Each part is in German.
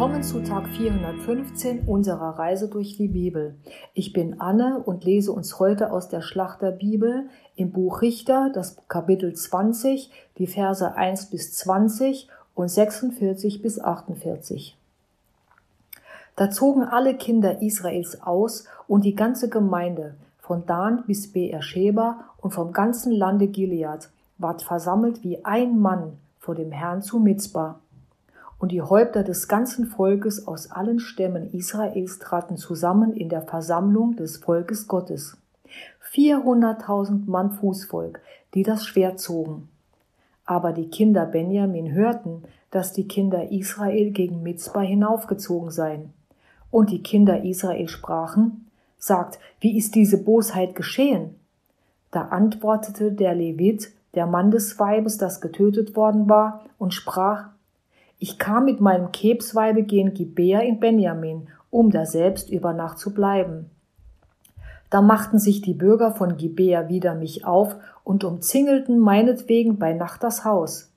Willkommen zu Tag 415 unserer Reise durch die Bibel. Ich bin Anne und lese uns heute aus der Schlachterbibel im Buch Richter, das Kapitel 20, die Verse 1 bis 20 und 46 bis 48. Da zogen alle Kinder Israels aus und die ganze Gemeinde, von Dan bis Beersheba und vom ganzen Lande Gilead, ward versammelt wie ein Mann vor dem Herrn zu Mitzbah. Und die Häupter des ganzen Volkes aus allen Stämmen Israels traten zusammen in der Versammlung des Volkes Gottes. Vierhunderttausend Mann Fußvolk, die das Schwert zogen. Aber die Kinder Benjamin hörten, dass die Kinder Israel gegen Mitzbah hinaufgezogen seien. Und die Kinder Israel sprachen, sagt, wie ist diese Bosheit geschehen? Da antwortete der Levit, der Mann des Weibes, das getötet worden war, und sprach, ich kam mit meinem Kebsweibe gen Gibea in Benjamin, um da selbst über Nacht zu bleiben. Da machten sich die Bürger von Gibea wider mich auf und umzingelten meinetwegen bei Nacht das Haus.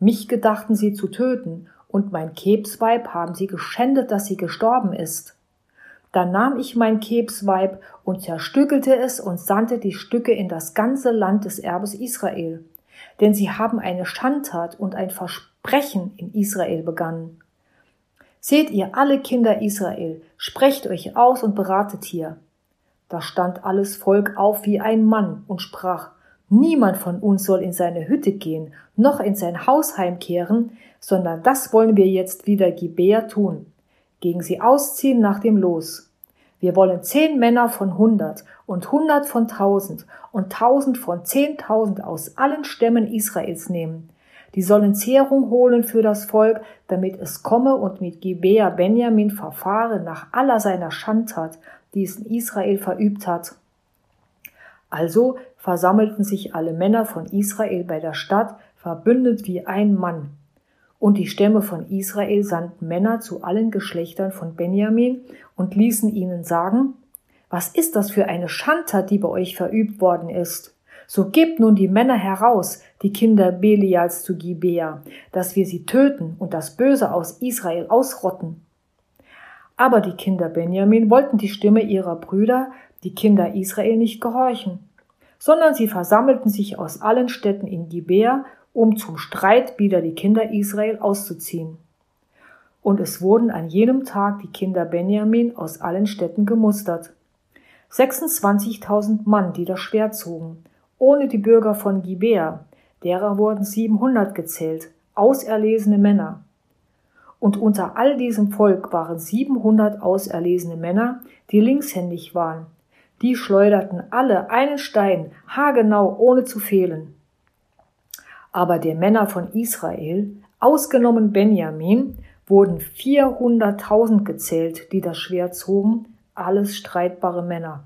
Mich gedachten sie zu töten, und mein Kebsweib haben sie geschändet, dass sie gestorben ist. Da nahm ich mein Kebsweib und zerstückelte es und sandte die Stücke in das ganze Land des Erbes Israel. Denn sie haben eine Schandtat und ein Versprechen in Israel begann. Seht ihr alle Kinder Israel, sprecht euch aus und beratet hier. Da stand alles Volk auf wie ein Mann und sprach, Niemand von uns soll in seine Hütte gehen, noch in sein Haus heimkehren, sondern das wollen wir jetzt wieder Gibea tun, gegen sie ausziehen nach dem Los. Wir wollen zehn Männer von hundert und hundert von tausend und tausend von zehntausend aus allen Stämmen Israels nehmen, die sollen Zehrung holen für das Volk, damit es komme und mit Gibea Benjamin verfahre nach aller seiner Schandtat, die es in Israel verübt hat. Also versammelten sich alle Männer von Israel bei der Stadt, verbündet wie ein Mann. Und die Stämme von Israel sandten Männer zu allen Geschlechtern von Benjamin und ließen ihnen sagen, was ist das für eine Schandtat, die bei euch verübt worden ist? So gebt nun die Männer heraus, die Kinder Belials zu Gibea, dass wir sie töten und das Böse aus Israel ausrotten. Aber die Kinder Benjamin wollten die Stimme ihrer Brüder, die Kinder Israel, nicht gehorchen, sondern sie versammelten sich aus allen Städten in Gibea, um zum Streit wider die Kinder Israel auszuziehen. Und es wurden an jenem Tag die Kinder Benjamin aus allen Städten gemustert. 26.000 Mann, die das Schwert zogen, ohne die Bürger von Gibea, derer wurden 700 gezählt, auserlesene Männer. Und unter all diesem Volk waren 700 auserlesene Männer, die linkshändig waren. Die schleuderten alle einen Stein, haargenau, ohne zu fehlen. Aber der Männer von Israel, ausgenommen Benjamin, wurden 400.000 gezählt, die das Schwert zogen, alles streitbare Männer.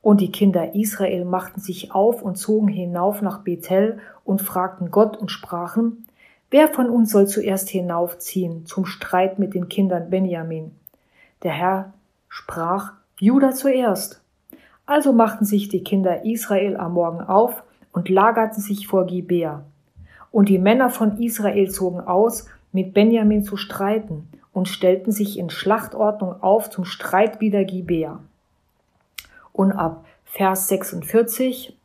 Und die Kinder Israel machten sich auf und zogen hinauf nach Bethel und fragten Gott und sprachen, Wer von uns soll zuerst hinaufziehen zum Streit mit den Kindern Benjamin? Der Herr sprach, Judah zuerst. Also machten sich die Kinder Israel am Morgen auf und lagerten sich vor Gibea. Und die Männer von Israel zogen aus, mit Benjamin zu streiten und stellten sich in Schlachtordnung auf zum Streit wider Gibea. Und ab Vers 46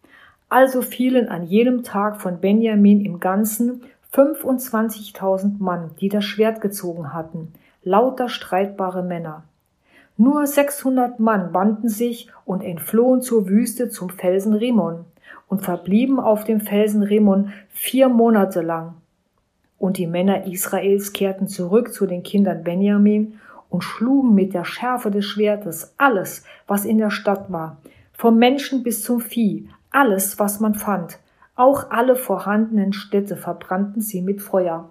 Also fielen an jenem Tag von Benjamin im Ganzen 25.000 Mann, die das Schwert gezogen hatten, lauter streitbare Männer. Nur 600 Mann wandten sich und entflohen zur Wüste zum Felsen Rimon und verblieben auf dem Felsen Rimon vier Monate lang. Und die Männer Israels kehrten zurück zu den Kindern Benjamin und schlugen mit der Schärfe des Schwertes alles, was in der Stadt war, vom Menschen bis zum Vieh, alles, was man fand, auch alle vorhandenen Städte verbrannten sie mit Feuer.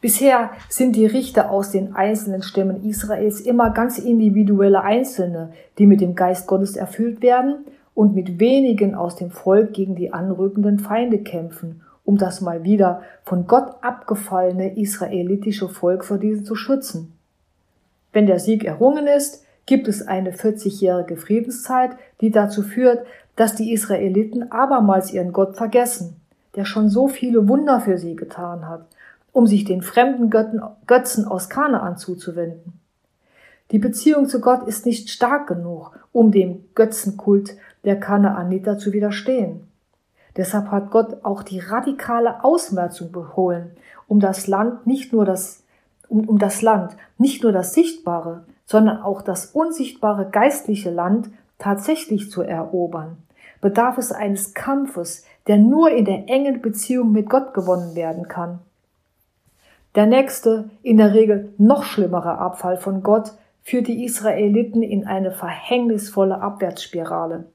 Bisher sind die Richter aus den einzelnen Stämmen Israels immer ganz individuelle Einzelne, die mit dem Geist Gottes erfüllt werden und mit wenigen aus dem Volk gegen die anrückenden Feinde kämpfen um das mal wieder von Gott abgefallene israelitische Volk vor diesen zu schützen. Wenn der Sieg errungen ist, gibt es eine 40-jährige Friedenszeit, die dazu führt, dass die Israeliten abermals ihren Gott vergessen, der schon so viele Wunder für sie getan hat, um sich den fremden Götzen aus Kanaan zuzuwenden. Die Beziehung zu Gott ist nicht stark genug, um dem Götzenkult der Kanaaniter zu widerstehen. Deshalb hat Gott auch die radikale Ausmerzung befohlen, um das Land nicht nur das, um, um das Land, nicht nur das sichtbare, sondern auch das unsichtbare geistliche Land tatsächlich zu erobern, bedarf es eines Kampfes, der nur in der engen Beziehung mit Gott gewonnen werden kann. Der nächste, in der Regel noch schlimmere Abfall von Gott führt die Israeliten in eine verhängnisvolle Abwärtsspirale.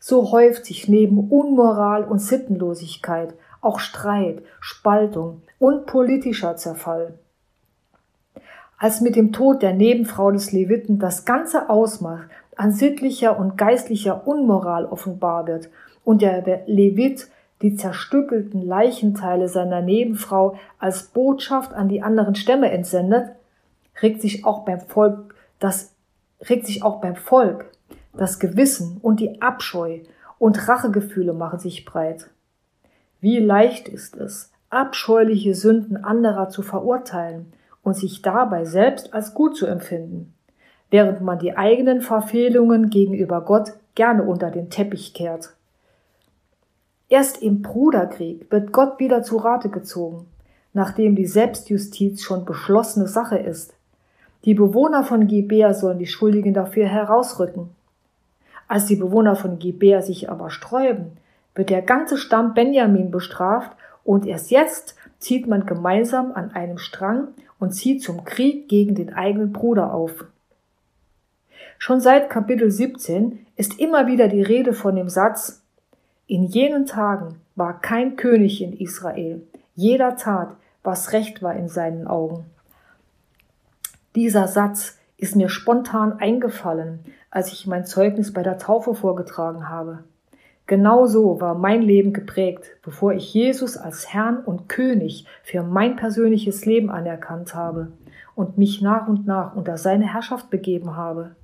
So häuft sich neben Unmoral und Sittenlosigkeit auch Streit, Spaltung und politischer Zerfall. Als mit dem Tod der Nebenfrau des Leviten das ganze Ausmaß an sittlicher und geistlicher Unmoral offenbar wird und der Levit die zerstückelten Leichenteile seiner Nebenfrau als Botschaft an die anderen Stämme entsendet, regt sich auch beim Volk das regt sich auch beim Volk das Gewissen und die Abscheu und Rachegefühle machen sich breit. Wie leicht ist es, abscheuliche Sünden anderer zu verurteilen und sich dabei selbst als gut zu empfinden, während man die eigenen Verfehlungen gegenüber Gott gerne unter den Teppich kehrt. Erst im Bruderkrieg wird Gott wieder zu Rate gezogen, nachdem die Selbstjustiz schon beschlossene Sache ist. Die Bewohner von Gibea sollen die Schuldigen dafür herausrücken. Als die Bewohner von Gibea sich aber sträuben, wird der ganze Stamm Benjamin bestraft und erst jetzt zieht man gemeinsam an einem Strang und zieht zum Krieg gegen den eigenen Bruder auf. Schon seit Kapitel 17 ist immer wieder die Rede von dem Satz, in jenen Tagen war kein König in Israel, jeder tat, was recht war in seinen Augen. Dieser Satz ist mir spontan eingefallen, als ich mein Zeugnis bei der Taufe vorgetragen habe. Genau so war mein Leben geprägt, bevor ich Jesus als Herrn und König für mein persönliches Leben anerkannt habe und mich nach und nach unter seine Herrschaft begeben habe.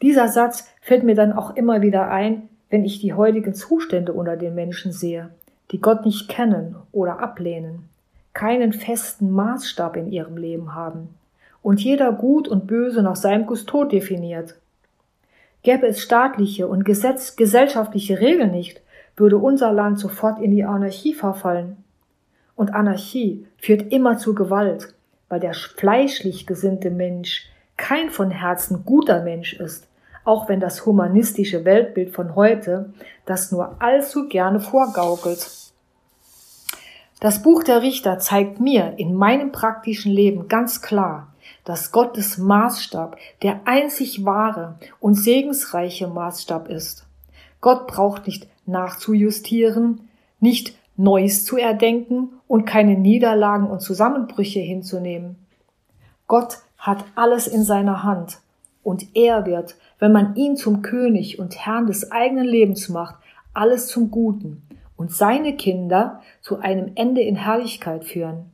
Dieser Satz fällt mir dann auch immer wieder ein, wenn ich die heutigen Zustände unter den Menschen sehe, die Gott nicht kennen oder ablehnen, keinen festen Maßstab in ihrem Leben haben und jeder Gut und Böse nach seinem Gustot definiert. Gäbe es staatliche und Gesetz gesellschaftliche Regeln nicht, würde unser Land sofort in die Anarchie verfallen. Und Anarchie führt immer zu Gewalt, weil der fleischlich gesinnte Mensch kein von Herzen guter Mensch ist, auch wenn das humanistische Weltbild von heute das nur allzu gerne vorgaukelt. Das Buch der Richter zeigt mir in meinem praktischen Leben ganz klar, dass Gottes Maßstab der einzig wahre und segensreiche Maßstab ist. Gott braucht nicht nachzujustieren, nicht Neues zu erdenken und keine Niederlagen und Zusammenbrüche hinzunehmen. Gott hat alles in seiner Hand und er wird, wenn man ihn zum König und Herrn des eigenen Lebens macht, alles zum Guten und seine Kinder zu einem Ende in Herrlichkeit führen.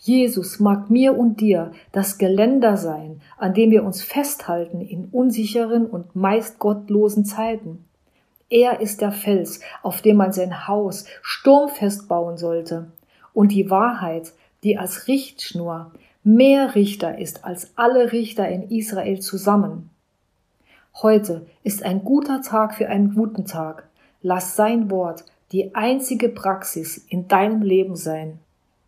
Jesus mag mir und dir das Geländer sein, an dem wir uns festhalten in unsicheren und meist gottlosen Zeiten. Er ist der Fels, auf dem man sein Haus sturmfest bauen sollte. Und die Wahrheit, die als Richtschnur mehr Richter ist als alle Richter in Israel zusammen. Heute ist ein guter Tag für einen guten Tag. Lass sein Wort die einzige Praxis in deinem Leben sein.